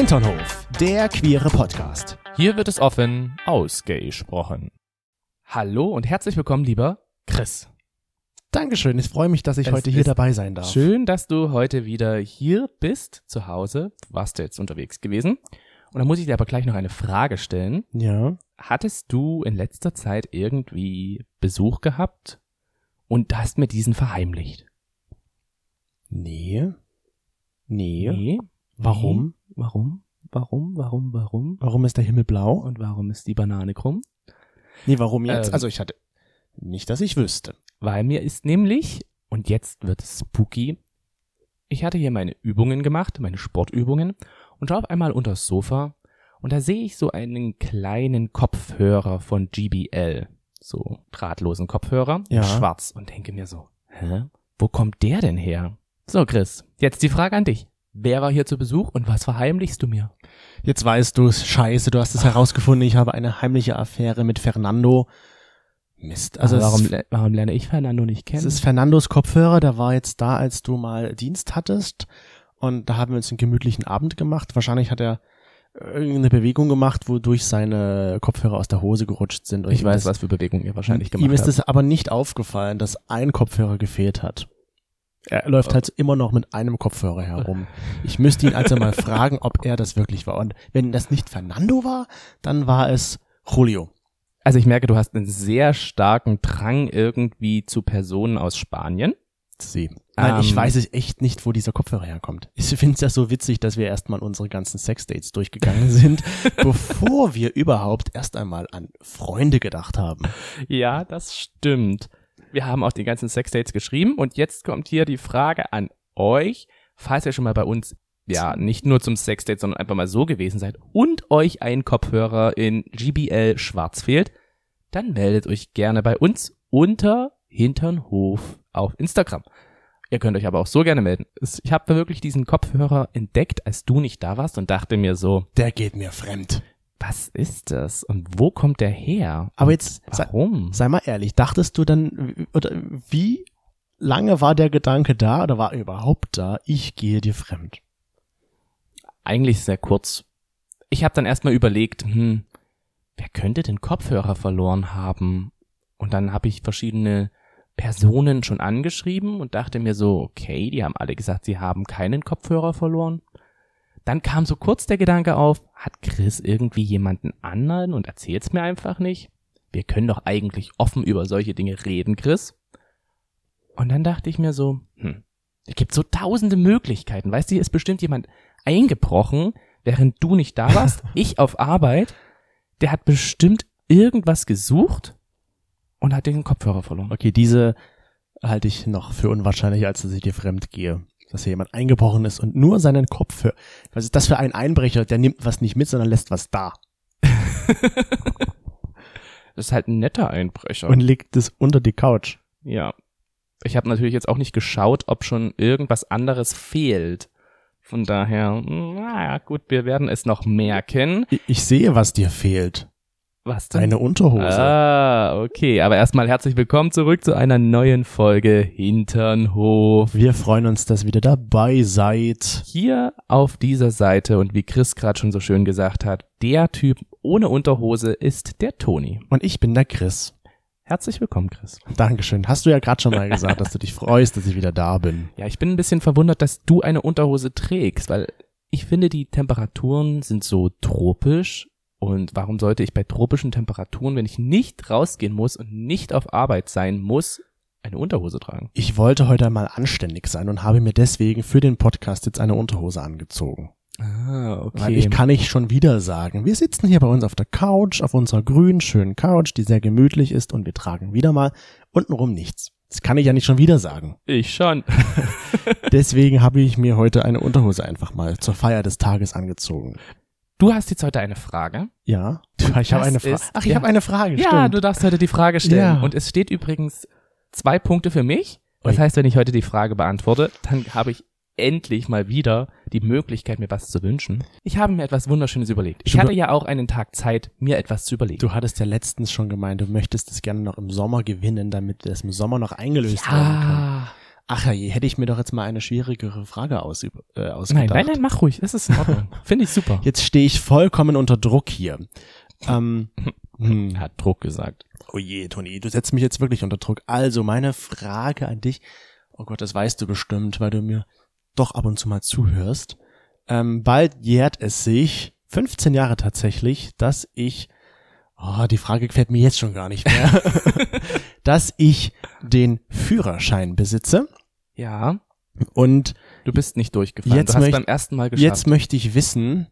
Hinternhof, der queere Podcast. Hier wird es offen ausgesprochen. Hallo und herzlich willkommen, lieber Chris. Dankeschön, ich freue mich, dass ich Es heute hier dabei sein darf. Schön, dass du heute wieder hier bist, zu Hause. Du warst ja jetzt unterwegs gewesen. Und da muss ich dir aber gleich noch eine Frage stellen. Ja. Hattest du in letzter Zeit irgendwie Besuch gehabt und hast mir diesen verheimlicht? Nee. Nee. Nee. Warum? Warum? Warum? Warum? Warum? Warum ist der Himmel blau? Und warum ist die Banane krumm? Nee, warum jetzt? Ähm. also ich hatte nicht, dass ich wüsste. Weil mir ist nämlich, und jetzt wird es spooky, ich hatte hier meine Übungen gemacht, meine Sportübungen, und schaue auf einmal unter das Sofa, und da sehe ich so einen kleinen Kopfhörer von GBL, so drahtlosen Kopfhörer, Ja. schwarz, und denke mir so, hä, wo kommt der denn her? So, Chris, jetzt die Frage an dich. Wer war hier zu Besuch und was verheimlichst du mir? Jetzt weißt du es, scheiße, du hast es herausgefunden, ich habe eine heimliche Affäre mit Fernando. Mist. Also warum, le- warum lerne ich Fernando nicht kennen? es ist Fernandos Kopfhörer, der war jetzt da, als du mal Dienst hattest. Und da haben wir uns einen gemütlichen Abend gemacht. Wahrscheinlich hat er irgendeine Bewegung gemacht, wodurch seine Kopfhörer aus der Hose gerutscht sind. Und ich weiß, das- was für Bewegungen ihr wahrscheinlich gemacht Ihm ist es aber nicht aufgefallen, dass ein Kopfhörer gefehlt hat. Er läuft halt immer noch mit einem Kopfhörer herum. Ich müsste ihn also mal fragen, ob er das wirklich war. Und wenn das nicht Fernando war, dann war es Julio. Also ich merke, du hast einen sehr starken Drang irgendwie zu Personen aus Spanien. Sie. Nein, ich Ähm. weiß es echt nicht, wo dieser Kopfhörer herkommt. Ich finde es ja so witzig, dass wir erstmal unsere ganzen Sexdates durchgegangen sind, bevor wir überhaupt erst einmal an Freunde gedacht haben. Ja, das stimmt. Wir haben auch die ganzen Sexdates geschrieben und jetzt kommt hier die Frage an euch, falls ihr schon mal bei uns ja nicht nur zum Sexdate, sondern einfach mal so gewesen seid und euch ein Kopfhörer in GBL schwarz fehlt, dann meldet euch gerne bei uns unter Hinternhof auf Instagram. Ihr könnt euch aber auch so gerne melden. Ich habe wirklich diesen Kopfhörer entdeckt, als du nicht da warst und dachte mir so, Der geht mir fremd. Was ist das und wo kommt der her? Aber jetzt sei, Warum? sei mal ehrlich, dachtest du dann, oder wie lange war der Gedanke da oder war er überhaupt da, ich gehe dir fremd? Eigentlich sehr kurz. Ich habe dann erstmal überlegt, hm, wer könnte den Kopfhörer verloren haben? Und dann habe ich verschiedene Personen schon angeschrieben und dachte mir so, okay, die haben alle gesagt, sie haben keinen Kopfhörer verloren. Dann kam so kurz der Gedanke auf, hat Chris irgendwie jemanden anderen und erzählt's mir einfach nicht? Wir können doch eigentlich offen über solche Dinge reden, Chris. Und dann dachte ich mir so, hm, es gibt so tausende Möglichkeiten. Weißt du, hier ist bestimmt jemand eingebrochen, während du nicht da warst, ich auf Arbeit. Der hat bestimmt irgendwas gesucht und hat den Kopfhörer verloren. Okay, diese halte ich noch für unwahrscheinlicher, als dass ich dir fremd gehe. Dass hier jemand eingebrochen ist und nur seinen Kopfhörer. Was ist das für ein Einbrecher? Der nimmt was nicht mit, sondern lässt was da. Das ist halt ein netter Einbrecher. Und legt es unter die Couch. ja. Ich habe natürlich jetzt auch nicht geschaut, ob schon irgendwas anderes fehlt. Von daher, naja, gut, wir werden es noch merken. Ich, ich sehe, was dir fehlt. Was denn? Deine Unterhose. Ah, okay. Aber erstmal herzlich willkommen zurück zu einer neuen Folge Hinternhof. Wir freuen uns, dass ihr wieder dabei seid. Hier auf dieser Seite und wie Chris gerade schon so schön gesagt hat, der Typ ohne Unterhose ist der Toni. Und ich bin der Chris. Herzlich willkommen, Chris. Dankeschön. Hast du ja gerade schon mal gesagt, dass du dich freust, dass ich wieder da bin. Ja, ich bin ein bisschen verwundert, dass du eine Unterhose trägst, weil ich finde, die Temperaturen sind so tropisch. Und warum sollte ich bei tropischen Temperaturen, wenn ich nicht rausgehen muss und nicht auf Arbeit sein muss, eine Unterhose tragen? Ich wollte heute einmal anständig sein und habe mir deswegen für den Podcast jetzt eine Unterhose angezogen. Ah, okay. Weil ich kann nicht schon wieder sagen, wir sitzen hier bei uns auf der Couch, auf unserer grünen, schönen Couch, die sehr gemütlich ist und wir tragen wieder mal untenrum nichts. Das kann ich ja nicht schon wieder sagen. ich schon. Deswegen habe ich mir heute eine Unterhose einfach mal zur Feier des Tages angezogen. Du hast jetzt heute eine Frage. Ja, ich habe eine Frage. Ach, ich ja. habe eine Frage. Ja, stimmt. du darfst heute die Frage stellen. Ja. Und es steht übrigens zwei Punkte für mich. Das Ui. heißt, wenn ich heute die Frage beantworte, dann habe ich endlich mal wieder die Möglichkeit, mir was zu wünschen. Ich habe mir etwas Wunderschönes überlegt. Ich hatte ja auch einen Tag Zeit, mir etwas zu überlegen. Du hattest ja letztens schon gemeint, du möchtest es gerne noch im Sommer gewinnen, damit es im Sommer noch eingelöst werden kann. Ach ja, hätte ich mir doch jetzt mal eine schwierigere Frage aus, äh, Nein, ausgedacht. nein, nein, mach ruhig. Das ist in Ordnung. Finde ich super. Jetzt stehe ich vollkommen unter Druck hier. Ähm, hm. Hat Druck gesagt. Oh je, Toni, du setzt mich jetzt wirklich unter Druck. Also, meine Frage an dich, oh Gott, das weißt du bestimmt, weil du mir doch ab und zu mal zuhörst. Ähm, bald jährt es sich, 15 Jahre tatsächlich, dass ich, oh, die Frage gefällt mir jetzt schon gar nicht mehr, dass ich den Führerschein besitze Ja, und du bist nicht durchgefallen. Jetzt du hast möcht- beim ersten Mal geschafft. jetzt möchte ich wissen,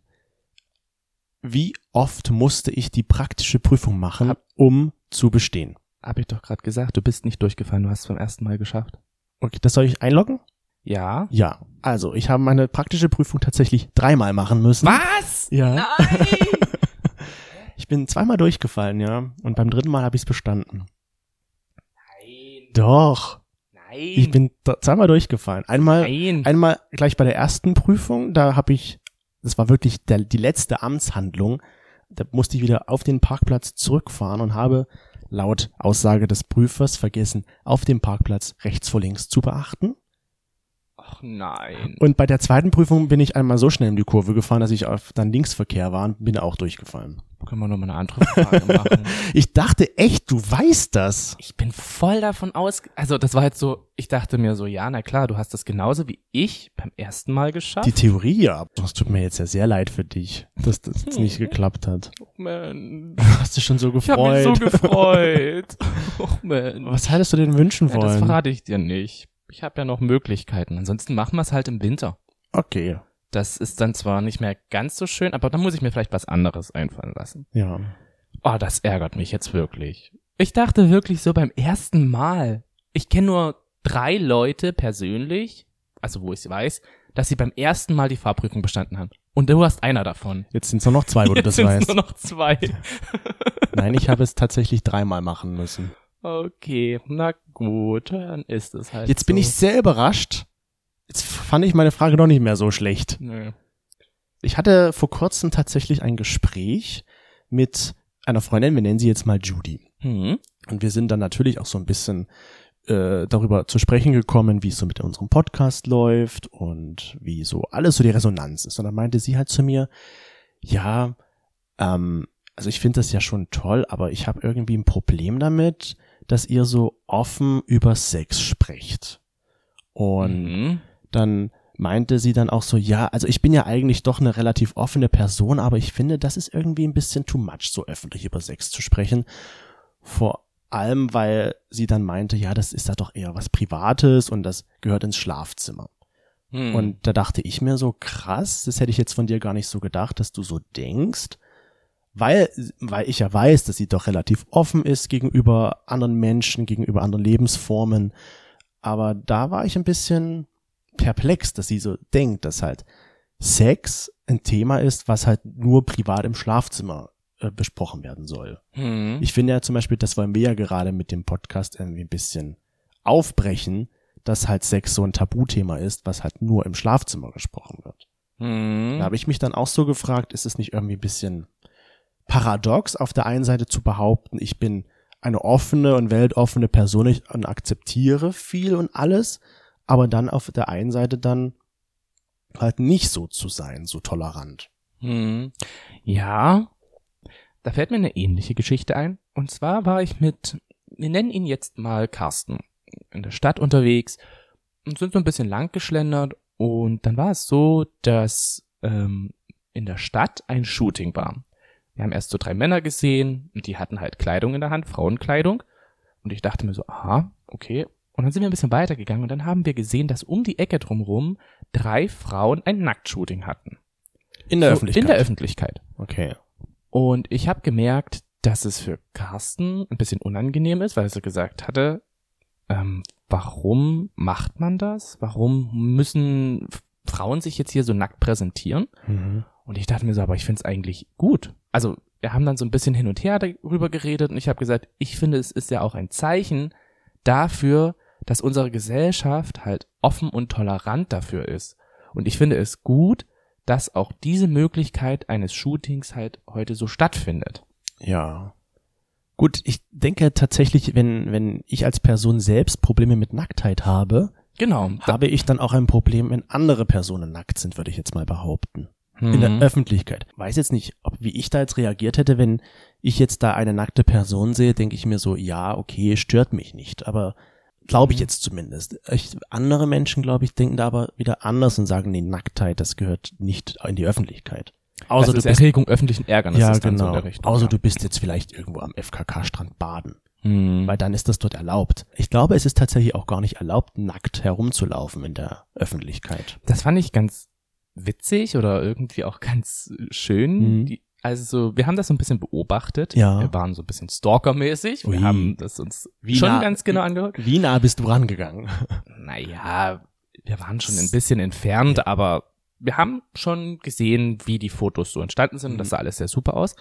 wie oft musste ich die praktische Prüfung machen, Hab- um zu bestehen? Hab ich doch gerade gesagt, du bist nicht durchgefallen. Du hast es beim ersten Mal geschafft. Okay, das soll ich einloggen? Ja. Ja, also ich habe meine praktische Prüfung tatsächlich dreimal machen müssen. Was? Ja. Nein! Ich bin zweimal durchgefallen, ja. Und beim dritten Mal habe ich es bestanden. Doch. Nein. Ich bin zweimal durchgefallen. Einmal, Nein. einmal gleich bei der ersten Prüfung, da habe ich, das war wirklich der, die letzte Amtshandlung, da musste ich wieder auf den Parkplatz zurückfahren und habe laut Aussage des Prüfers vergessen, auf dem Parkplatz rechts vor links zu beachten. Ach nein. Und bei der zweiten Prüfung bin ich einmal so schnell in die Kurve gefahren, dass ich auf dann Linksverkehr war und bin auch durchgefallen. Können wir noch mal eine andere Frage machen? Ich dachte echt, du weißt das. Ich bin voll davon aus, also das war jetzt so, ich dachte mir so, ja, na klar, du hast das genauso wie ich beim ersten Mal geschafft. Die Theorie, ja. Das tut mir jetzt ja sehr leid für dich, dass das jetzt nicht geklappt hat. Man, Hast du schon so ich habe mich gefreut? so gefreut. Och man. Was hättest du denn wünschen Ja, das wollen? verrate ich dir nicht. Ich habe ja noch Möglichkeiten. Ansonsten machen wir es halt im Winter. okay, Das ist dann zwar nicht mehr ganz so schön, aber dann muss ich mir vielleicht was anderes einfallen lassen. ja. Oh, das ärgert mich jetzt wirklich. Ich dachte wirklich so beim ersten Mal. Ich kenne nur drei Leute persönlich, also wo ich weiß, dass sie beim ersten Mal die Fahrprüfung bestanden haben. Und du hast einer davon. Jetzt sind es nur noch zwei, wo du Jetzt das weißt. nur noch zwei. Nein, ich habe es tatsächlich dreimal machen müssen. Okay, na gut, dann ist es halt Jetzt so. bin ich sehr überrascht. Jetzt fand ich meine Frage doch nicht mehr so schlecht. Nö. Ich hatte vor kurzem tatsächlich ein Gespräch mit einer Freundin, wir nennen sie jetzt mal Judy. Hm. Und wir sind dann natürlich auch so ein bisschen äh, darüber zu sprechen gekommen, wie es so mit unserem Podcast läuft und wie so alles so die Resonanz ist. Und dann meinte sie halt zu mir, ja, ähm, also ich finde das ja schon toll, aber ich habe irgendwie ein Problem damit, dass ihr so offen über Sex sprecht. Und Mhm. dann meinte sie dann auch so, ja, also ich bin ja eigentlich doch eine relativ offene Person, aber ich finde, das ist irgendwie ein bisschen too much, so öffentlich über Sex zu sprechen. Vor allem, weil sie dann meinte, ja, das ist ja doch eher was Privates und das gehört ins Schlafzimmer. Hm. Und da dachte ich mir so, krass, das hätte ich jetzt von dir gar nicht so gedacht, dass du so denkst. Weil, weil ich ja weiß, dass sie doch relativ offen ist gegenüber anderen Menschen, gegenüber anderen Lebensformen. Aber da war ich ein bisschen perplex, dass sie so denkt, dass halt Sex ein Thema ist, was halt nur privat im Schlafzimmer äh, besprochen werden soll. Hm. Ich finde ja zum Beispiel, das wollen wir ja gerade mit dem Podcast irgendwie ein bisschen aufbrechen, dass halt Sex so ein Tabuthema ist, was halt nur im Schlafzimmer gesprochen wird. Hm. Da habe ich mich dann auch so gefragt, ist es nicht irgendwie ein bisschen paradox, auf der einen Seite zu behaupten, ich bin eine offene und weltoffene Person ich, und akzeptiere viel und alles, aber dann auf der einen Seite dann halt nicht so zu sein, so tolerant. Hm. Ja, da fällt mir eine ähnliche Geschichte ein. Und zwar war ich mit, wir nennen ihn jetzt mal Carsten, in der Stadt unterwegs und sind so ein bisschen lang geschlendert. Und dann war es so, dass ähm, in der Stadt ein Shooting war. Wir haben erst so drei Männer gesehen und die hatten halt Kleidung in der Hand, Frauenkleidung. Und ich dachte mir so, aha, okay. Und dann sind wir ein bisschen weitergegangen und dann haben wir gesehen, dass um die Ecke drumherum drei Frauen ein Nacktshooting hatten. In der So, Öffentlichkeit. In der Öffentlichkeit. okay. Und ich habe gemerkt, dass es für Carsten ein bisschen unangenehm ist, weil er so gesagt hatte, ähm, warum macht man das? Warum müssen Frauen sich jetzt hier so nackt präsentieren? Mhm. Und ich dachte mir so, aber ich finde es eigentlich gut. Also wir haben dann so ein bisschen hin und her darüber geredet und ich habe gesagt, ich finde, es ist ja auch ein Zeichen dafür, dass unsere Gesellschaft halt offen und tolerant dafür ist. Und ich finde es gut, dass auch diese Möglichkeit eines Shootings halt heute so stattfindet. Ja. Gut, ich denke tatsächlich, wenn, wenn ich als Person selbst Probleme mit Nacktheit habe, Genau. habe ich dann auch ein Problem, wenn andere Personen nackt sind, würde ich jetzt mal behaupten. In der Mhm. Öffentlichkeit. Weiß jetzt nicht, ob, wie ich da jetzt reagiert hätte, wenn ich jetzt da eine nackte Person sehe, denke ich mir so, ja, okay, stört mich nicht, aber glaube ich Mhm. jetzt zumindest. Ich, andere Menschen, glaube ich, denken da aber wieder anders und sagen, nee, Nacktheit, das gehört nicht in die Öffentlichkeit. Außer das du ist bist, Erregung öffentlichen Ärgernisses ja, so genau. der Richtung. Außer ja. du bist jetzt vielleicht irgendwo am FKK-Strand baden. Mhm. weil dann ist das dort erlaubt. Ich glaube, es ist tatsächlich auch gar nicht erlaubt, nackt herumzulaufen in der Öffentlichkeit. Das fand ich ganz witzig oder irgendwie auch ganz schön. Mhm. Die, also so, wir haben das so ein bisschen beobachtet. Ja. Wir waren so ein bisschen stalkermäßig. Ui. Wir haben das uns Wie schon nah- ganz genau angehört. Wie nah bist du rangegangen? Naja, wir waren schon ein bisschen entfernt, aber wir haben schon gesehen, wie die Fotos so entstanden sind. Mhm. Das sah alles sehr super aus.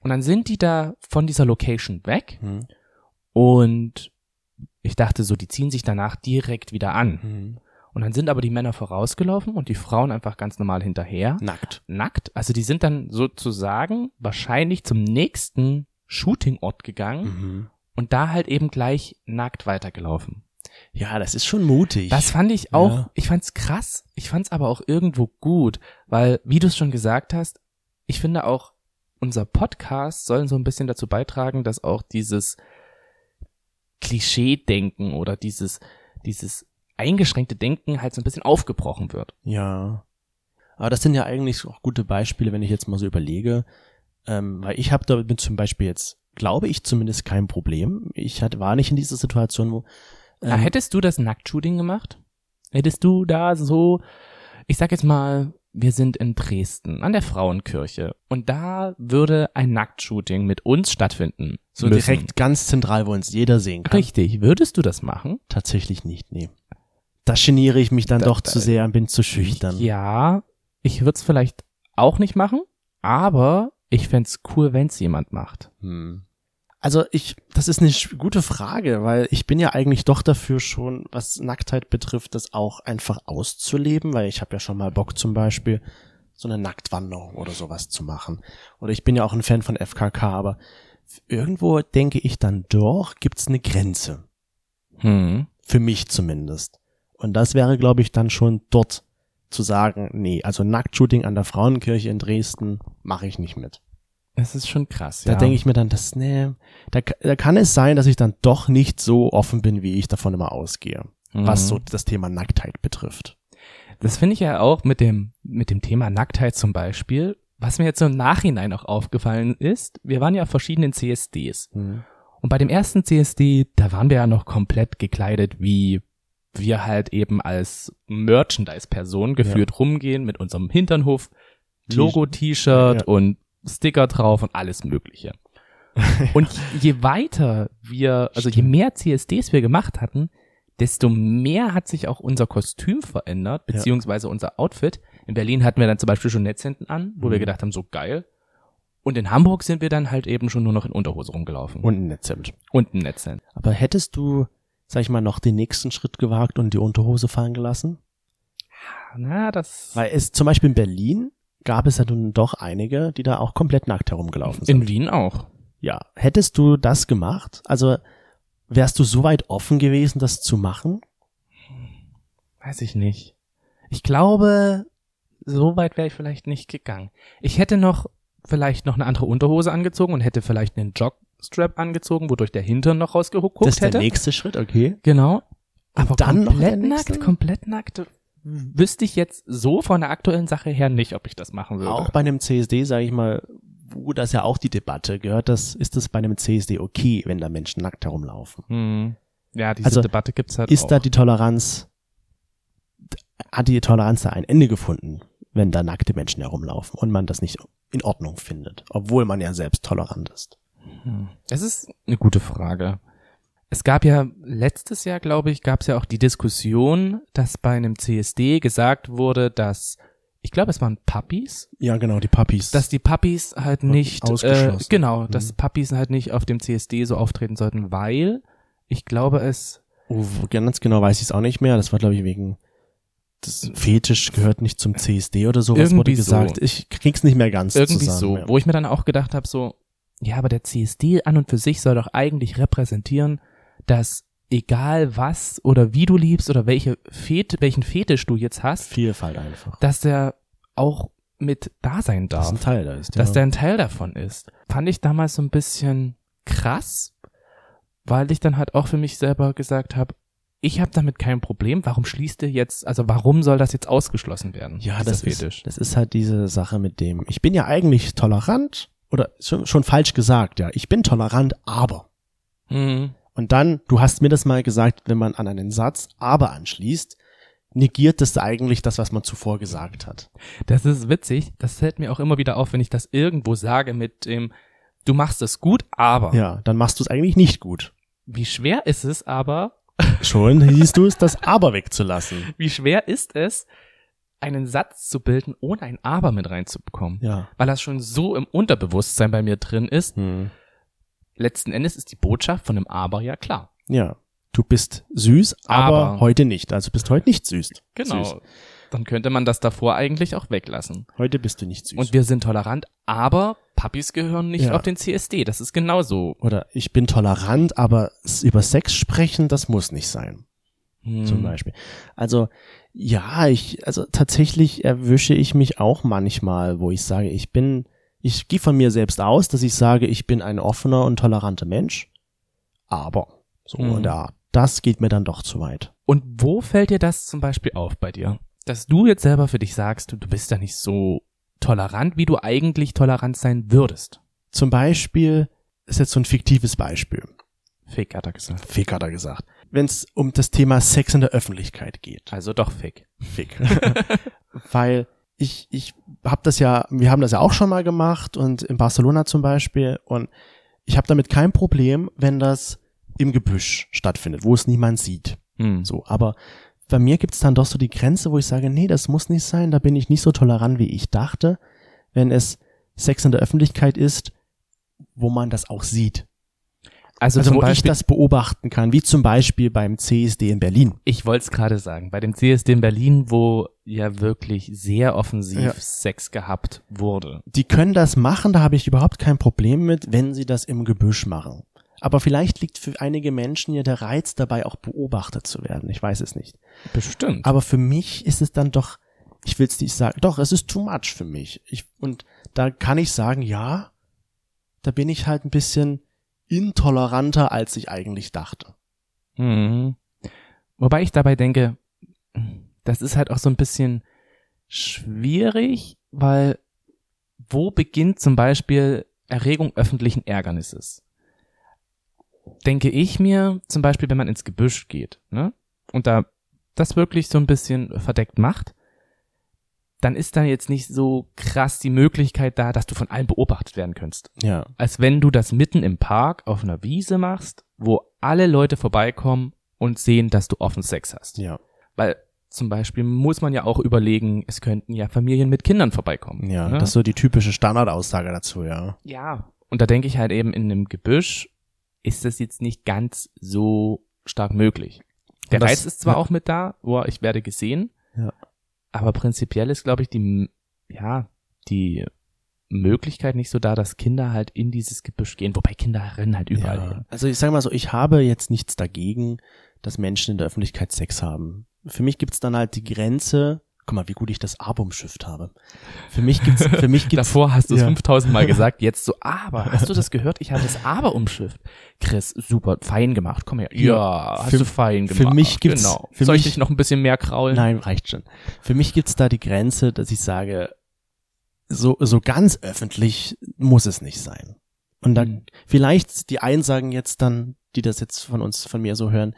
Und dann sind die da von dieser Location weg Hm. Und ich dachte so, die ziehen sich danach direkt wieder an. Hm. Und dann sind aber die Männer vorausgelaufen und die Frauen einfach ganz normal hinterher. Nackt. Nackt. Also die sind dann sozusagen wahrscheinlich zum nächsten Shootingort gegangen Mhm. und da halt eben gleich nackt weitergelaufen. Ja, das ist schon mutig. Das fand ich auch, Ja. ich fand's krass, ich fand's aber auch irgendwo gut, weil, wie du es schon gesagt hast, ich finde auch, unser Podcast soll so ein bisschen dazu beitragen, dass auch dieses Klischee-Denken oder dieses, dieses eingeschränkte Denken halt so ein bisschen aufgebrochen wird. ja. Aber das sind ja eigentlich auch gute Beispiele, wenn ich jetzt mal so überlege. Ähm, weil ich habe damit zum Beispiel jetzt, glaube ich zumindest, kein Problem. Ich hatte, war nicht in dieser Situation, wo. Ah, ähm, hättest du das Nacktshooting gemacht? Hättest du da so, ich sag jetzt mal, wir sind in Dresden an der Frauenkirche und da würde ein Nacktshooting mit uns stattfinden. so müssen. direkt ganz zentral, wo uns jeder sehen kann. Richtig. Würdest du das machen? Tatsächlich nicht, nee. Da geniere ich mich dann Da- doch da- zu sehr und bin zu schüchtern. Ja, ich würde es vielleicht auch nicht machen, aber ich fänd's cool, wenn's jemand macht. Hm. Also ich, das ist eine gute Frage, weil ich bin ja eigentlich doch dafür schon, was Nacktheit betrifft, das auch einfach auszuleben, weil ich habe ja schon mal Bock zum Beispiel, so eine Nacktwanderung oder sowas zu machen. Oder ich bin ja auch ein Fan von FKK, aber irgendwo denke ich dann doch, gibt's eine Grenze. Hm. Für mich zumindest. Und das wäre, glaube ich, dann schon dort zu sagen, nee, also Nacktshooting an der Frauenkirche in Dresden mache ich nicht mit. Das ist schon krass, Da ja. denke ich mir dann, das, nee, da, da kann es sein, dass ich dann doch nicht so offen bin, wie ich davon immer ausgehe, was Mhm. so das Thema Nacktheit betrifft. Das finde ich ja auch mit dem, mit dem Thema Nacktheit zum Beispiel. Was mir jetzt so im Nachhinein auch aufgefallen ist, wir waren ja auf verschiedenen CSDs. Und bei dem ersten CSD, da waren wir ja noch komplett gekleidet, wie wir halt eben als Merchandise-Person geführt rumgehen mit unserem Hinternhof, Logo-T-Shirt Ja. und Sticker drauf und alles Mögliche. Und je weiter wir, also je mehr CSDs wir gemacht hatten, desto mehr hat sich auch unser Kostüm verändert, beziehungsweise unser Outfit. In Berlin hatten wir dann zum Beispiel schon Netzhemden an, wo wir Mhm. gedacht haben, so geil. Und in Hamburg sind wir dann halt eben schon nur noch in Unterhose rumgelaufen. Und ein Netzhemd. Und ein Netzhemd. Aber hättest du, sag ich mal, noch den nächsten Schritt gewagt und die Unterhose fallen gelassen? Na, das Weil es zum Beispiel in Berlin gab es ja nun doch einige, die da auch komplett nackt herumgelaufen sind. in Wien auch. ja. Hättest du das gemacht? Also wärst du so weit offen gewesen, das zu machen? Weiß ich nicht. Ich glaube, so weit wäre ich vielleicht nicht gegangen. Ich hätte noch vielleicht noch eine andere Unterhose angezogen und hätte vielleicht einen Jogstrap angezogen, wodurch der Hintern noch rausgeguckt das ist der hätte. nächste Schritt, okay. Genau. Aber dann komplett nackt, komplett nackt. Wüsste ich jetzt so von der aktuellen Sache her nicht, ob ich das machen würde. Auch bei einem CSD, sage ich mal, wo das ja auch die Debatte gehört, das ist es bei einem CSD okay, wenn da Menschen nackt herumlaufen. Hm. Ja, diese Also, Debatte gibt's halt Ist auch. da die Toleranz, hat die Toleranz da ein Ende gefunden, wenn da nackte Menschen herumlaufen und man das nicht in Ordnung findet, obwohl man ja selbst tolerant ist? Hm. Das ist eine gute Frage. Es gab ja letztes Jahr, glaube ich, gab es ja auch die Diskussion, dass bei einem CSD gesagt wurde, dass ich glaube, es waren Puppies, Ja, genau, die Puppies. dass die Puppies halt nicht äh, ausgeschlossen. genau, Mhm. dass Puppies halt nicht auf dem CSD so auftreten sollten, weil ich glaube es oh, ganz genau weiß ich es auch nicht mehr. Das war, glaube ich, wegen das Fetisch gehört nicht zum CSD oder sowas Irgendwie wurde gesagt. so. Ich krieg's nicht mehr ganz irgendwie zusammen. so, ja. wo ich mir dann auch gedacht habe, so, ja, aber der CSD an und für sich soll doch eigentlich repräsentieren, dass egal was oder wie du liebst oder welche Fet welchen Fetisch du jetzt hast, Vielfalt einfach. dass der auch mit da sein Das darf. ein Teil da ist. dass ja. der ein Teil davon ist. Fand ich damals so ein bisschen krass, weil ich dann halt auch für mich selber gesagt habe, ich habe damit kein Problem. Warum schließt ihr jetzt, also warum soll das jetzt ausgeschlossen werden? Ja, das ist, das ist halt diese Sache mit dem, ich bin ja eigentlich tolerant, oder schon, schon falsch gesagt, ja, ich bin tolerant, aber. Mhm. Und dann, du hast mir das mal gesagt, wenn man an einen Satz aber anschließt, negiert das eigentlich das, was man zuvor gesagt hat. Das ist witzig. Das fällt mir auch immer wieder auf, wenn ich das irgendwo sage mit dem, du machst es gut, aber. Ja, dann machst du es eigentlich nicht gut. Wie schwer ist es aber, Schon siehst du es, das aber wegzulassen. wie schwer ist es, einen Satz zu bilden, ohne ein aber mit reinzubekommen? Ja. Weil das schon so im Unterbewusstsein bei mir drin ist, Hm. Letzten Endes ist die Botschaft von einem Aber ja klar. Ja. Du bist süß, aber, Aber. heute nicht. Also bist heute nicht süß. Genau. Süß. Dann könnte man das davor eigentlich auch weglassen. Heute bist du nicht süß. Und wir sind tolerant, aber Puppies gehören nicht Ja. auf den CSD. Das ist genauso. Oder ich bin tolerant, aber über Sex sprechen, das muss nicht sein. Hm. zum Beispiel. Also ja, ich, also tatsächlich erwische ich mich auch manchmal, wo ich sage, ich bin, ich gehe von mir selbst aus, dass ich sage, ich bin ein offener und toleranter Mensch, aber so Mhm. Art. Das geht mir dann doch zu weit. Und wo fällt dir das zum Beispiel auf bei dir? Dass du jetzt selber für dich sagst, du, du bist da nicht so tolerant, wie du eigentlich tolerant sein würdest. Zum Beispiel ist jetzt so ein fiktives Beispiel. Fick, hat er gesagt. Fick hat er gesagt. Wenn es um das Thema Sex in der Öffentlichkeit geht. Also doch Fick. Fick. Weil ich, ich habe das ja, wir haben das ja auch schon mal gemacht und in Barcelona zum Beispiel und ich habe damit kein Problem, wenn das im Gebüsch stattfindet, wo es niemand sieht. Hm. So, aber bei mir gibt's dann doch so die Grenze, wo ich sage, nee, das muss nicht sein, da bin ich nicht so tolerant, wie ich dachte, wenn es Sex in der Öffentlichkeit ist, wo man das auch sieht. Also, Also wo ich Beispiel, das beobachten kann, wie zum Beispiel beim CSD in Berlin. ich wollte es gerade sagen, bei dem CSD in Berlin, wo ja wirklich sehr offensiv Ja. Sex gehabt wurde. die können das machen, da habe ich überhaupt kein Problem mit, wenn sie das im Gebüsch machen. Aber vielleicht liegt für einige Menschen ja der Reiz dabei, auch beobachtet zu werden. Ich weiß es nicht. Bestimmt. Aber für mich ist es dann doch, ich will es nicht sagen, doch, es ist too much für mich. Ich, und da kann ich sagen, ja, da bin ich halt ein bisschen intoleranter, als ich eigentlich dachte. Mhm. Wobei ich dabei denke, das ist halt auch so ein bisschen schwierig, weil wo beginnt zum Beispiel Erregung öffentlichen Ärgernisses? Denke ich mir zum Beispiel, wenn man ins Gebüsch geht, ne? Und da das wirklich so ein bisschen verdeckt macht, dann ist da jetzt nicht so krass die Möglichkeit da, dass du von allen beobachtet werden könntest Ja. als wenn du das mitten im Park auf einer Wiese machst, wo alle Leute vorbeikommen und sehen, dass du offen Sex hast. Ja. Weil zum Beispiel muss man ja auch überlegen, es könnten ja Familien mit Kindern vorbeikommen. Ja, ne? das ist so die typische Standardaussage dazu, ja. ja. Und da denke ich halt eben, in einem Gebüsch ist das jetzt nicht ganz so stark möglich. Der das- Reiz ist zwar ja. auch mit da, oh, ich werde gesehen. Aber prinzipiell ist, glaube ich, die, ja, die Möglichkeit nicht so da, dass Kinder halt in dieses Gebüsch gehen, wobei Kinder rennen halt überall ja. hin. Also ich sage mal so, ich habe jetzt nichts dagegen, dass Menschen in der Öffentlichkeit Sex haben. Für mich gibt's dann halt die Grenze, guck mal, wie gut ich das Aber umschifft habe. Für mich gibt's, für mich gibt's, Davor hast du es Ja. 5000 Mal gesagt, jetzt so, aber, hast du das gehört? Ich habe das aber umschifft. Chris, super, fein gemacht, komm her. Ja, hast für- du fein für gemacht. mich gibt's- genau. für Soll ich mich- dich noch ein bisschen mehr kraulen? nein, reicht schon. Für mich gibt's da die Grenze, dass ich sage, so, so ganz öffentlich muss es nicht sein. Und da, Hm. vielleicht, die einen sagen jetzt dann, die das jetzt von uns, von mir so hören,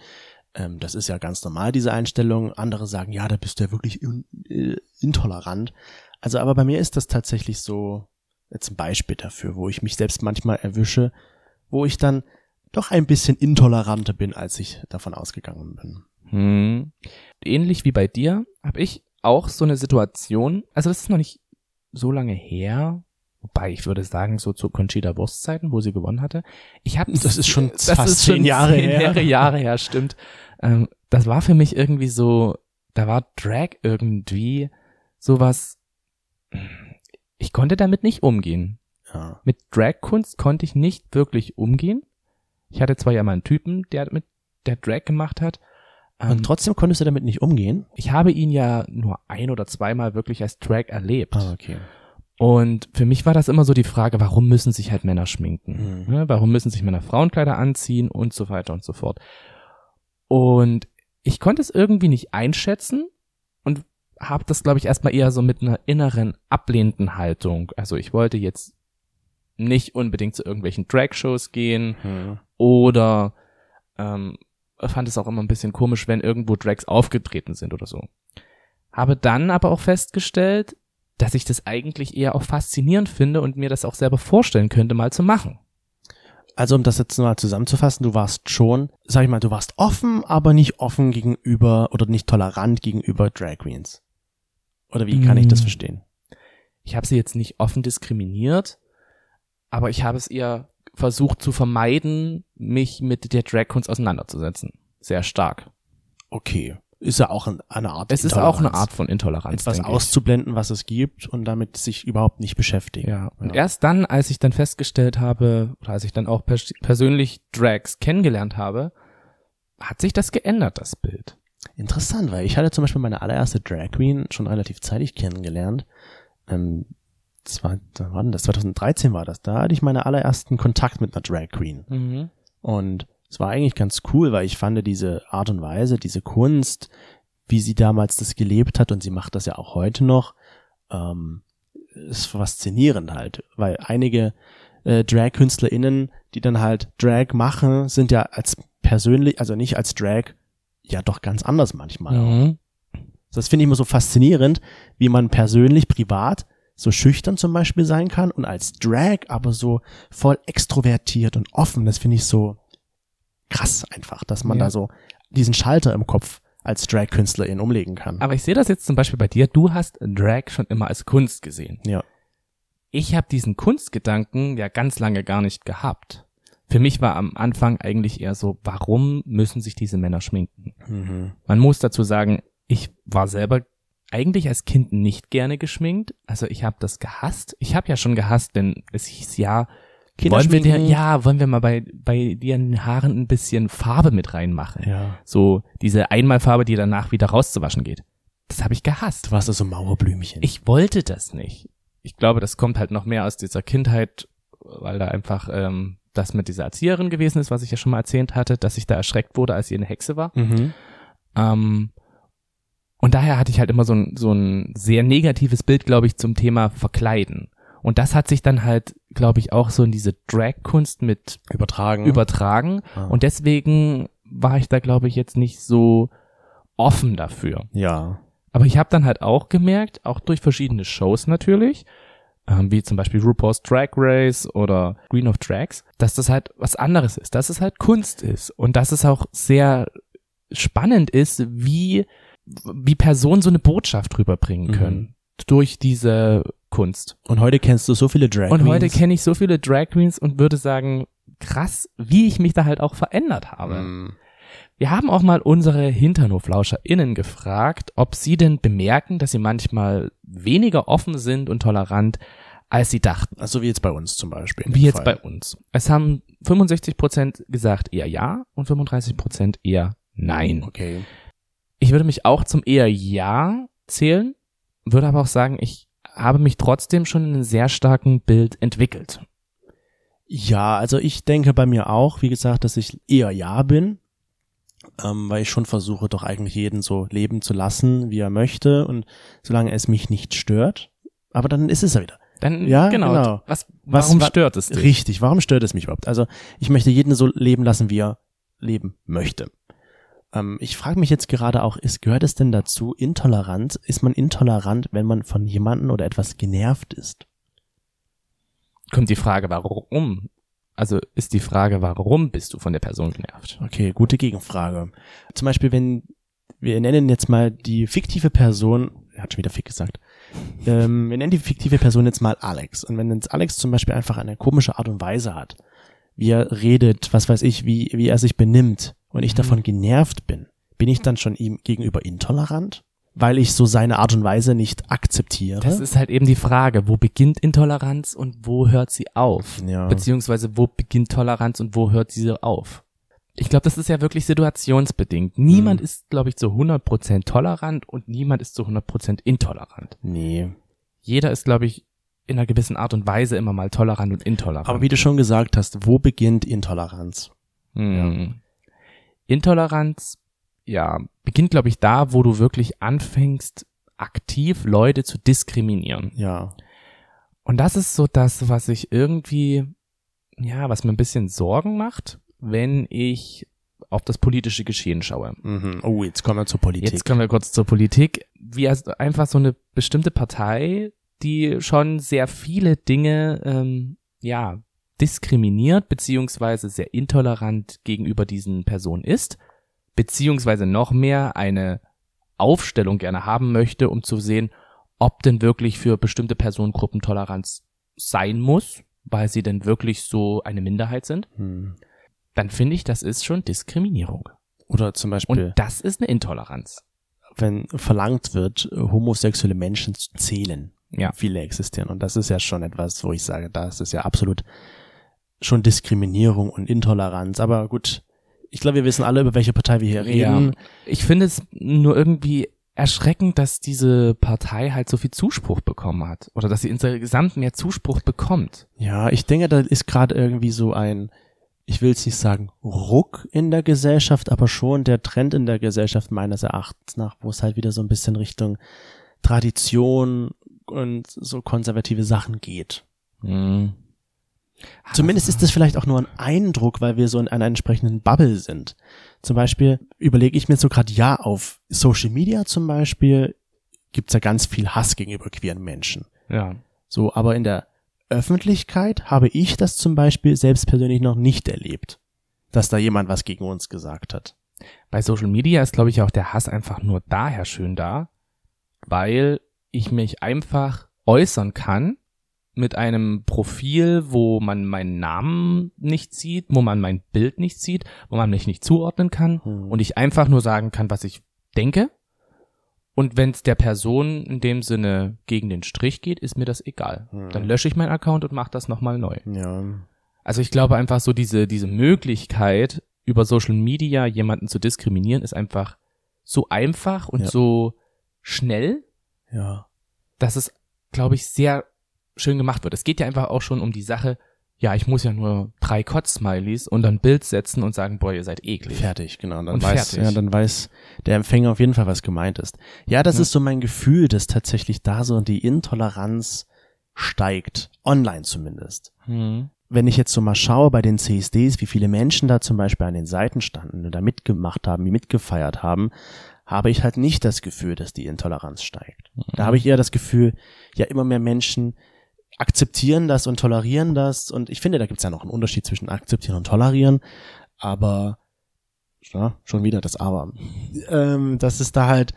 ähm, das ist ja ganz normal, diese Einstellung. Andere sagen, ja, da bist du ja wirklich in, äh, intolerant. Also, aber bei mir ist das tatsächlich so, jetzt ein Beispiel dafür, wo ich mich selbst manchmal erwische, wo ich dann doch ein bisschen intoleranter bin, als ich davon ausgegangen bin. Hm. Ähnlich wie bei dir habe ich auch so eine Situation, also das ist noch nicht so lange her, wobei ich würde sagen, so zu Conchita Wurst Zeiten, wo sie gewonnen hatte. Ich habe Das ist schon das fast ist schon zehn Jahre zehn her. Jahre, Jahre her, stimmt. Ähm, das war für mich irgendwie so, da war Drag irgendwie sowas, ich konnte damit nicht umgehen. Ja. Mit Dragkunst konnte ich nicht wirklich umgehen. Ich hatte zwar ja mal einen Typen, der mit der Drag gemacht hat. Und Ähm, trotzdem konntest du damit nicht umgehen? ich habe ihn ja nur ein oder zweimal wirklich als Drag erlebt. Ah, okay. Und für mich war das immer so die Frage, warum müssen sich halt Männer schminken? Mhm. Ne? Warum müssen sich Männer Frauenkleider anziehen und so weiter und so fort. Und ich konnte es irgendwie nicht einschätzen und habe das, glaube ich, erstmal eher so mit einer inneren ablehnenden Haltung. Also ich wollte jetzt nicht unbedingt zu irgendwelchen Drag-Shows gehen Hm. oder ähm, fand es auch immer ein bisschen komisch, wenn irgendwo Drags aufgetreten sind oder so. Habe dann aber auch festgestellt, dass ich das eigentlich eher auch faszinierend finde und mir das auch selber vorstellen könnte, mal zu machen. Also um das jetzt mal zusammenzufassen, du warst schon, sag ich mal, du warst offen, aber nicht offen gegenüber oder nicht tolerant gegenüber Drag Queens. Oder wie kann ich das Mm. verstehen? Ich habe sie jetzt nicht offen diskriminiert, aber ich habe es eher versucht zu vermeiden, mich mit der Drag-Kunst auseinanderzusetzen. Sehr stark. Okay. Ist ja auch ein- eine Art Es ist auch eine. Art von Intoleranz. etwas auszublenden, was es gibt und damit sich überhaupt nicht beschäftigen. Ja, und erst dann, als ich dann festgestellt habe, oder als ich dann auch pers persönlich Drags kennengelernt habe, hat sich das geändert, das Bild. Interessant, weil ich hatte zum Beispiel meine allererste Drag Queen schon relativ zeitig kennengelernt. Ähm, war, denn das 2013 war das. Da hatte ich meine allerersten Kontakt mit einer Drag Queen. Und es war eigentlich ganz cool, weil ich fand diese Art und Weise, diese Kunst, wie sie damals das gelebt hat und sie macht das ja auch heute noch, ähm, ist faszinierend halt, weil einige äh, Drag-KünstlerInnen, die dann halt Drag machen, sind ja als persönlich, also nicht als Drag, ja doch ganz anders manchmal. Mhm. Das finde ich immer so faszinierend, wie man persönlich, privat so schüchtern zum Beispiel sein kann und als Drag aber so voll extrovertiert und offen. Das finde ich so krass einfach, dass man Ja. da so diesen Schalter im Kopf als Drag-Künstlerin umlegen kann. Aber ich sehe das jetzt zum Beispiel bei dir. Du hast Drag schon immer als Kunst gesehen. ja. Ich habe diesen Kunstgedanken ja ganz lange gar nicht gehabt. Für mich war am Anfang eigentlich eher so, warum müssen sich diese Männer schminken? Mhm. Man muss dazu sagen, ich war selber eigentlich als Kind nicht gerne geschminkt. Also ich habe das gehasst. Ich habe ja schon gehasst, wenn es hieß, ja, wollen wir dir, ja, wollen wir mal bei, bei den Haaren ein bisschen Farbe mit reinmachen. Ja. So diese Einmalfarbe, die danach wieder rauszuwaschen geht. Das habe ich gehasst. Du warst so Mauerblümchen. Ich wollte das nicht. Ich glaube, das kommt halt noch mehr aus dieser Kindheit, weil da einfach ähm, das mit dieser Erzieherin gewesen ist, was ich ja schon mal erzählt hatte, dass ich da erschreckt wurde, als sie eine Hexe war. mhm. Ähm, und daher hatte ich halt immer so ein, so ein sehr negatives Bild, glaube ich, zum Thema Verkleiden. Und das hat sich dann halt, glaube ich, auch so in diese Drag-Kunst mit Übertragen. übertragen. Ah. Und deswegen war ich da, glaube ich, jetzt nicht so offen dafür. ja. Aber ich habe dann halt auch gemerkt, auch durch verschiedene Shows natürlich, ähm, wie zum Beispiel RuPaul's Drag Race oder Green of Drags, dass das halt was anderes ist, dass es halt Kunst ist und dass es auch sehr spannend ist, wie, wie Personen so eine Botschaft rüberbringen Mhm. können durch diese Kunst. Und heute kennst du so viele Drag Und heute Queens. kenne ich so viele Drag Queens und würde sagen, krass, wie ich mich da halt auch verändert habe. Mhm. Wir haben auch mal unsere HinternhoflauscherInnen gefragt, ob sie denn bemerken, dass sie manchmal weniger offen sind und tolerant, als sie dachten. Also wie jetzt bei uns zum Beispiel. Wie jetzt Fall. bei uns. Es haben 65 Prozent gesagt eher ja und 35 Prozent eher nein. Okay. Ich würde mich auch zum eher ja zählen, würde aber auch sagen, ich habe mich trotzdem schon in einem sehr starken Bild entwickelt. Ja, also ich denke bei mir auch, wie gesagt, dass ich eher ja bin, ähm, weil ich schon versuche, doch eigentlich jeden so leben zu lassen, wie er möchte und solange es mich nicht stört. Aber dann ist es ja wieder. Dann, Ja, genau. genau. Was, Was- warum wa- stört es dich? Richtig, warum stört es mich überhaupt? Also ich möchte jeden so leben lassen, wie er leben möchte. Ähm, ich frage mich jetzt gerade auch, ist, gehört es denn dazu, intolerant? Ist man intolerant, wenn man von jemandem oder etwas genervt ist? kommt die Frage, warum? Also ist die Frage, warum bist du von der Person genervt? Okay, gute Gegenfrage. Zum Beispiel, wenn wir nennen jetzt mal die fiktive Person, er hat schon wieder fick gesagt, ähm, wir nennen die fiktive Person jetzt mal Alex. Und wenn jetzt Alex zum Beispiel einfach eine komische Art und Weise hat, wie er redet, was weiß ich, wie, wie er sich benimmt und ich Mhm. davon genervt bin, bin ich dann schon ihm gegenüber intolerant? Weil ich so seine Art und Weise nicht akzeptiere? Das ist halt eben die Frage, wo beginnt Intoleranz und wo hört sie auf? Ja. Beziehungsweise wo beginnt Toleranz und wo hört diese auf? Ich glaube, das ist ja wirklich situationsbedingt. Niemand Mhm. ist, glaube ich, zu 100% tolerant und niemand ist zu 100% intolerant. Nee. Jeder ist, glaube ich, in einer gewissen Art und Weise immer mal tolerant und intolerant. Aber wie du schon gesagt hast, wo beginnt Intoleranz? Hm. Intoleranz, ja, beginnt, glaube ich, da, wo du wirklich anfängst, aktiv Leute zu diskriminieren. Ja. Und das ist so das, was ich irgendwie, ja, was mir ein bisschen Sorgen macht, wenn ich auf das politische Geschehen schaue. Mhm. Oh, jetzt kommen wir zur Politik. Jetzt kommen wir kurz zur Politik. Wie also einfach so eine bestimmte Partei, die schon sehr viele Dinge, ähm, ja, diskriminiert, beziehungsweise sehr intolerant gegenüber diesen Personen ist, beziehungsweise noch mehr eine Aufstellung gerne haben möchte, um zu sehen, ob denn wirklich für bestimmte Personengruppen Toleranz sein muss, weil sie denn wirklich so eine Minderheit sind, Hm. dann finde ich, das ist schon Diskriminierung. Oder zum Beispiel, Und das ist eine Intoleranz. wenn verlangt wird, homosexuelle Menschen zu zählen. Ja. Viele existieren. Und das ist ja schon etwas, wo ich sage, das ist ja absolut schon Diskriminierung und Intoleranz. Aber gut, ich glaube, wir wissen alle, über welche Partei wir hier reden. Ich finde es nur irgendwie erschreckend, dass diese Partei halt so viel Zuspruch bekommen hat. Oder dass sie insgesamt mehr Zuspruch bekommt. Ja, ich denke, da ist gerade irgendwie so ein, ich will es nicht sagen, Ruck in der Gesellschaft, aber schon der Trend in der Gesellschaft meines Erachtens nach, wo es halt wieder so ein bisschen Richtung Tradition und so konservative Sachen geht. Hm. Zumindest ist das vielleicht auch nur ein Eindruck, weil wir so in einer entsprechenden Bubble sind. Zum Beispiel überlege ich mir so gerade, ja, auf Social Media zum Beispiel gibt's ja ganz viel Hass gegenüber queeren Menschen. Ja. So, aber in der Öffentlichkeit habe ich das zum Beispiel selbst persönlich noch nicht erlebt, dass da jemand was gegen uns gesagt hat. Bei Social Media ist, glaube ich, auch der Hass einfach nur daher schön da, weil ich mich einfach äußern kann mit einem Profil, wo man meinen Namen nicht sieht, wo man mein Bild nicht sieht, wo man mich nicht zuordnen kann Hm. und ich einfach nur sagen kann, was ich denke. Und wenn es der Person in dem Sinne gegen den Strich geht, ist mir das egal. Hm. Dann lösche ich meinen Account und mache das nochmal neu. Ja. Also ich glaube einfach so diese, diese Möglichkeit, über Social Media jemanden zu diskriminieren, ist einfach so einfach und Ja. so schnell, Ja. dass es, glaube ich, sehr schön gemacht wird. Es geht ja einfach auch schon um die Sache, ja, ich muss ja nur drei Kotz-Smileys und ein Bild setzen und sagen, boah, ihr seid eklig. Fertig, genau. Dann Und weiß, fertig. ja, dann weiß der Empfänger auf jeden Fall, was gemeint ist. Ja, das Ja. ist so mein Gefühl, dass tatsächlich da so die Intoleranz steigt. Online zumindest. Hm. wenn ich jetzt so mal schaue bei den CSDs, wie viele Menschen da zum Beispiel an den Seiten standen und da mitgemacht haben, die mitgefeiert haben, habe ich halt nicht das Gefühl, dass die Intoleranz steigt. Da habe ich eher das Gefühl, ja, immer mehr Menschen akzeptieren das und tolerieren das. Und ich finde, da gibt es ja noch einen Unterschied zwischen akzeptieren und tolerieren. Aber ja, schon wieder das Aber. Ähm, dass es da halt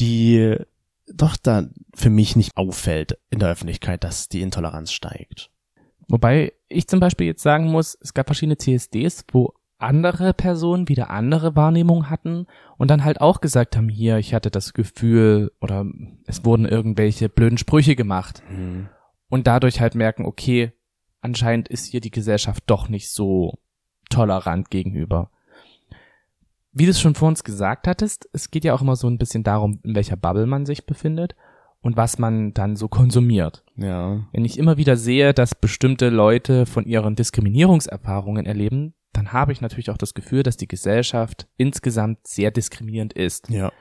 die doch da für mich nicht auffällt in der Öffentlichkeit, dass die Intoleranz steigt. Wobei ich zum Beispiel jetzt sagen muss, es gab verschiedene CSDs, wo andere Personen wieder andere Wahrnehmungen hatten und dann halt auch gesagt haben, hier, ich hatte das Gefühl oder es wurden irgendwelche blöden Sprüche gemacht Hm. und dadurch halt merken, okay, anscheinend ist hier die Gesellschaft doch nicht so tolerant gegenüber. Wie du es schon vor uns gesagt hattest, es geht ja auch immer so ein bisschen darum, in welcher Bubble man sich befindet und was man dann so konsumiert. Ja. Wenn ich immer wieder sehe, dass bestimmte Leute von ihren Diskriminierungserfahrungen erleben, dann habe ich natürlich auch das Gefühl, dass die Gesellschaft insgesamt sehr diskriminierend ist. Ja.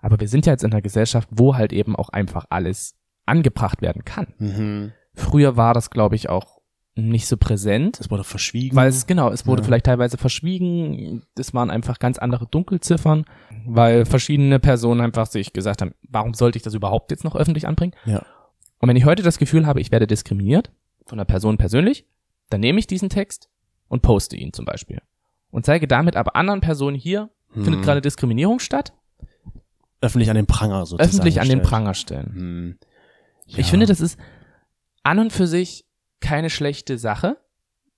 Aber wir sind ja jetzt in einer Gesellschaft, wo halt eben auch einfach alles angebracht werden kann. Mhm. Früher war das, glaube ich, auch nicht so präsent, Das wurde verschwiegen. weil es genau, es wurde Ja. vielleicht teilweise verschwiegen. Das waren einfach ganz andere Dunkelziffern, weil verschiedene Personen einfach sich gesagt haben, warum sollte ich das überhaupt jetzt noch öffentlich anbringen? ja. Und wenn ich heute das Gefühl habe, ich werde diskriminiert von einer Person persönlich, dann nehme ich diesen Text und poste ihn zum Beispiel. Und zeige damit aber anderen Personen hier, findet Hm. gerade Diskriminierung statt, öffentlich an den Pranger sozusagen. öffentlich an den. Pranger stellen. Hm. Ich Ja. finde, das ist an und für sich keine schlechte Sache,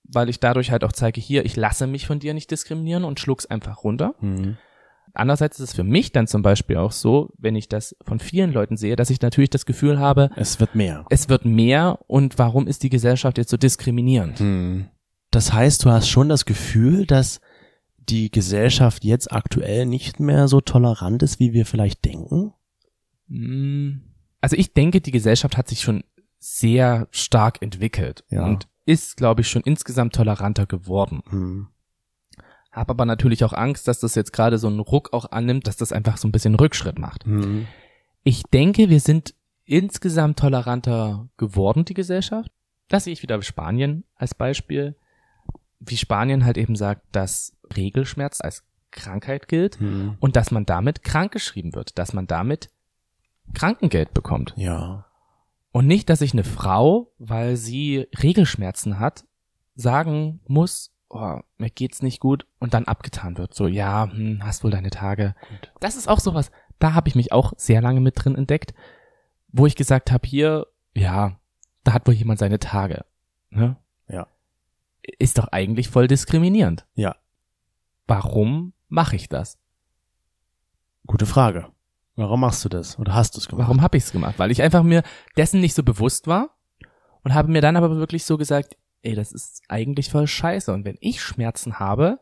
weil ich dadurch halt auch zeige, hier, ich lasse mich von dir nicht diskriminieren und schluck's einfach runter. Hm. Andererseits ist es für mich dann zum Beispiel auch so, wenn ich das von vielen Leuten sehe, dass ich natürlich das Gefühl habe, Es wird mehr. es wird mehr und warum ist die Gesellschaft jetzt so diskriminierend? Hm. Das heißt, du hast schon das Gefühl, dass die Gesellschaft jetzt aktuell nicht mehr so tolerant ist, wie wir vielleicht denken? Mm, Also ich denke, die Gesellschaft hat sich schon sehr stark entwickelt Ja. und ist, glaube ich, schon insgesamt toleranter geworden. Hm. Hab aber natürlich auch Angst, dass das jetzt gerade so einen Ruck auch annimmt, dass das einfach so ein bisschen Rückschritt macht. Hm. Ich denke, wir sind insgesamt toleranter geworden, die Gesellschaft. Das sehe ich wieder Spanien als Beispiel. Wie Spanien halt eben sagt, dass Regelschmerz als Krankheit gilt Hm. und dass man damit krankgeschrieben wird, dass man damit Krankengeld bekommt. Ja. Und nicht, dass sich eine Frau, weil sie Regelschmerzen hat, sagen muss, oh, mir geht's nicht gut und dann abgetan wird. So, ja, hm, hast wohl deine Tage. Gut. Das ist auch sowas, da habe ich mich auch sehr lange mit drin entdeckt, wo ich gesagt habe, hier, ja, da hat wohl jemand seine Tage. Ne? Ja. Ist doch eigentlich voll diskriminierend. Ja. Warum mache ich das? Gute Frage. Warum machst du das? Oder hast du es gemacht? Warum habe ich es gemacht? Weil ich einfach mir dessen nicht so bewusst war und habe mir dann aber wirklich so gesagt, ey, das ist eigentlich voll scheiße. Und wenn ich Schmerzen habe,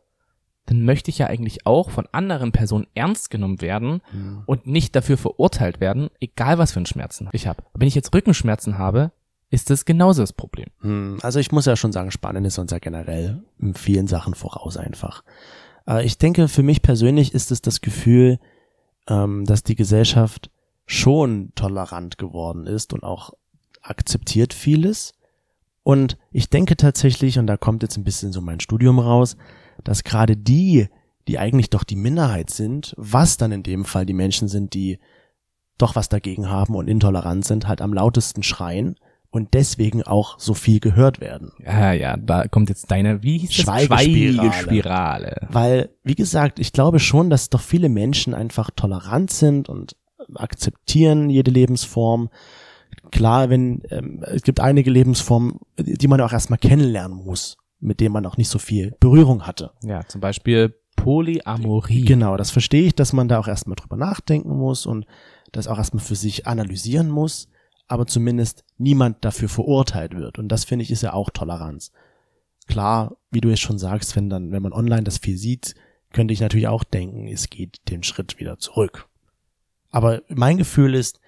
dann möchte ich ja eigentlich auch von anderen Personen ernst genommen werden Hm. und nicht dafür verurteilt werden, egal was für einen Schmerzen ich habe. Wenn ich jetzt Rückenschmerzen habe, ist das genauso das Problem. Hm, Also ich muss ja schon sagen, Spanien ist uns ja generell in vielen Sachen voraus einfach. Äh, Ich denke, für mich persönlich ist es das Gefühl, ähm, dass die Gesellschaft schon tolerant geworden ist und auch akzeptiert vieles. Und ich denke tatsächlich, und da kommt jetzt ein bisschen so mein Studium raus, dass gerade die, die eigentlich doch die Minderheit sind, was dann in dem Fall die Menschen sind, die doch was dagegen haben und intolerant sind, halt am lautesten schreien und deswegen auch so viel gehört werden. Ja, ja, da kommt jetzt deine, wie hieß das? Schweigespirale. Schweigespirale. Weil, wie gesagt, ich glaube schon, dass doch viele Menschen einfach tolerant sind und akzeptieren jede Lebensform. Klar, wenn ähm, es gibt einige Lebensformen, die man auch erstmal kennenlernen muss, mit denen man auch nicht so viel Berührung hatte. Ja, zum Beispiel Polyamorie. Genau, das verstehe ich, dass man da auch erstmal drüber nachdenken muss und das auch erstmal für sich analysieren muss, aber zumindest niemand dafür verurteilt wird. Und das finde ich ist ja auch Toleranz. Klar, wie du es schon sagst, wenn dann, wenn man online das viel sieht, könnte ich natürlich auch denken, es geht den Schritt wieder zurück. Aber mein Gefühl ist,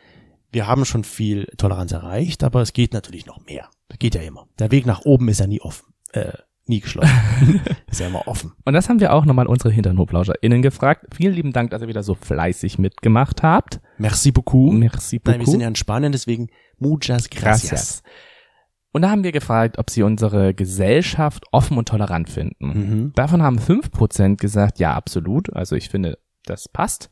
wir haben schon viel Toleranz erreicht, aber es geht natürlich noch mehr. Das geht ja immer. Der Weg nach oben ist ja nie offen, äh, nie geschlossen. ist ja immer offen. Und das haben wir auch nochmal unsere HinternhoflauscherInnen gefragt. Vielen lieben Dank, dass ihr wieder so fleißig mitgemacht habt. Merci beaucoup. Merci beaucoup. Nein, wir sind ja in Spanien, deswegen muchas gracias. Gracias. Und da haben wir gefragt, ob sie unsere Gesellschaft offen und tolerant finden. Mhm. Davon haben 5% gesagt, ja, absolut. Also ich finde, das passt.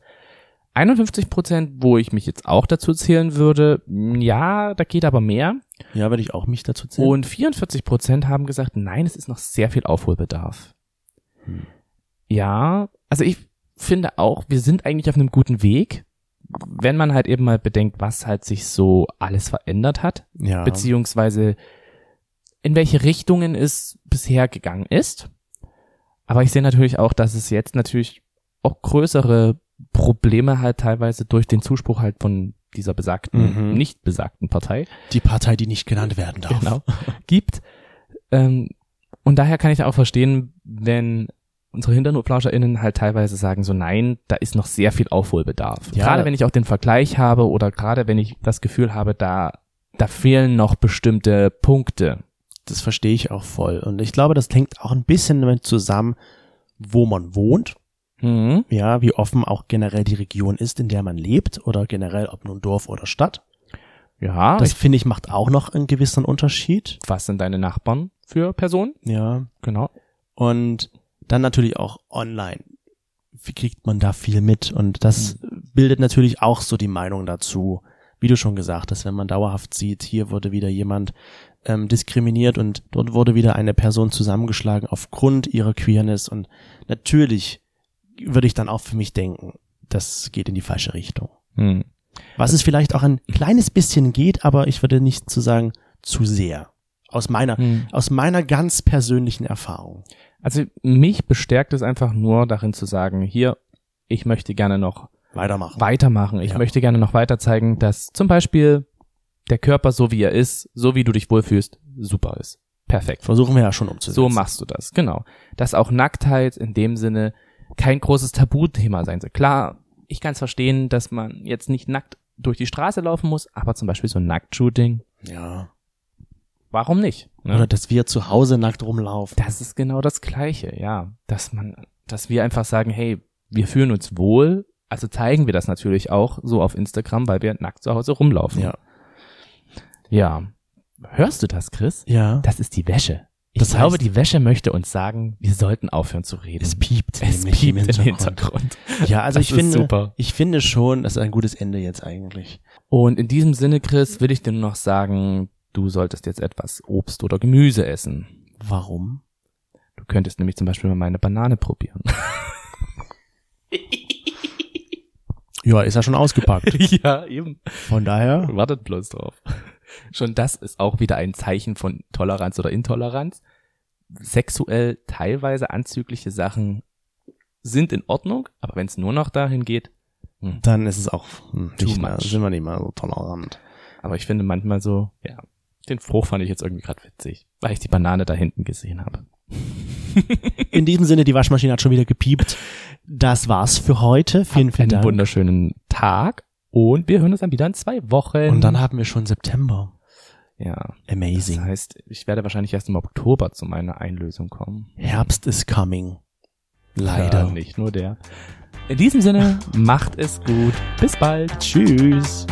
51%, wo ich mich jetzt auch dazu zählen würde, ja, da geht aber mehr. Ja, würde ich auch mich dazu zählen. Und 44% haben gesagt, nein, es ist noch sehr viel Aufholbedarf. Hm. Ja, also ich finde auch, wir sind eigentlich auf einem guten Weg, wenn man halt eben mal bedenkt, was halt sich so alles verändert hat, ja. beziehungsweise in welche Richtungen es bisher gegangen ist. Aber ich sehe natürlich auch, dass es jetzt natürlich auch größere Probleme halt teilweise durch den Zuspruch halt von dieser besagten, Mhm. nicht besagten Partei die Partei, die nicht genannt werden darf. genau, gibt. Ähm, und daher kann ich auch verstehen, wenn unsere HinternhoflauscherInnen halt teilweise sagen so, nein, da ist noch sehr viel Aufholbedarf. Ja. Gerade wenn ich auch den Vergleich habe oder gerade wenn ich das Gefühl habe, da, da fehlen noch bestimmte Punkte. Das verstehe ich auch voll. Und ich glaube, das hängt auch ein bisschen damit zusammen, wo man wohnt. Mhm. Ja, wie offen auch generell die Region ist, in der man lebt oder generell, ob nun Dorf oder Stadt. Ja, Das finde ich macht auch noch einen gewissen Unterschied. was sind deine Nachbarn für Personen? Ja. Genau. Und dann natürlich auch online. Wie kriegt man da viel mit? Und das bildet natürlich auch so die Meinung dazu. Wie du schon gesagt hast, wenn man dauerhaft sieht, hier wurde wieder jemand ähm, diskriminiert und dort wurde wieder eine Person zusammengeschlagen aufgrund ihrer Queerness. Und natürlich würde ich dann auch für mich denken, das geht in die falsche Richtung. Hm. Was es vielleicht auch ein kleines bisschen geht, aber ich würde nicht zu sagen, zu sehr. Aus meiner, Hm. aus meiner ganz persönlichen Erfahrung. Also mich bestärkt es einfach nur darin zu sagen, hier, ich möchte gerne noch Weitermachen. weitermachen. Ich Ja. möchte gerne noch weiter zeigen, dass zum Beispiel der Körper so wie er ist, so wie du dich wohlfühlst, super ist. Perfekt. Versuchen wir ja schon umzusetzen. So machst du das, genau. Dass auch Nacktheit in dem Sinne kein großes Tabuthema sein soll. Klar, ich kann es verstehen, dass man jetzt nicht nackt durch die Straße laufen muss, aber zum Beispiel so ein Nacktshooting, Ja. warum nicht? Ne? Oder dass wir zu Hause nackt rumlaufen. Das ist genau das Gleiche, ja. Dass man, dass wir einfach sagen, hey, wir fühlen uns wohl, also zeigen wir das natürlich auch so auf Instagram, weil wir nackt zu Hause rumlaufen. Ja. Ja. Hörst du das, Chris? Ja. Das ist die Wäsche. Ich Das glaube, die Wäsche möchte uns sagen, wir sollten aufhören zu reden. Es piept Es nämlich piept im im Hintergrund. Hintergrund. Ja, also Das ich finde, super. ich finde schon, das ist ein gutes Ende jetzt eigentlich. Und in diesem Sinne, Chris, will ich dir nur noch sagen, du solltest jetzt etwas Obst oder Gemüse essen. Warum? Du könntest nämlich zum Beispiel mal meine Banane probieren. Ja, ist ja schon ausgepackt. ja, eben. Von daher, Wartet bloß drauf. Schon das ist auch wieder ein Zeichen von Toleranz oder Intoleranz. Sexuell teilweise anzügliche Sachen sind in Ordnung, aber wenn es nur noch dahin geht, hm. dann ist es auch hm, nicht mehr, sind wir nicht mehr so tolerant. aber ich finde manchmal so, ja, den Spruch fand ich jetzt irgendwie gerade witzig, weil ich die Banane da hinten gesehen habe. In diesem Sinne, die Waschmaschine hat schon wieder gepiept. Das war's für heute. Vielen, Habt vielen einen Dank. wunderschönen Tag und wir hören uns dann wieder in zwei Wochen. Und dann haben wir schon September. ja, das Amazing. heißt, ich werde wahrscheinlich erst im Oktober zu meiner Einlösung kommen. Herbst is coming. Leider. Ja, nicht nur der. In diesem Sinne, macht es gut. Bis bald. Tschüss.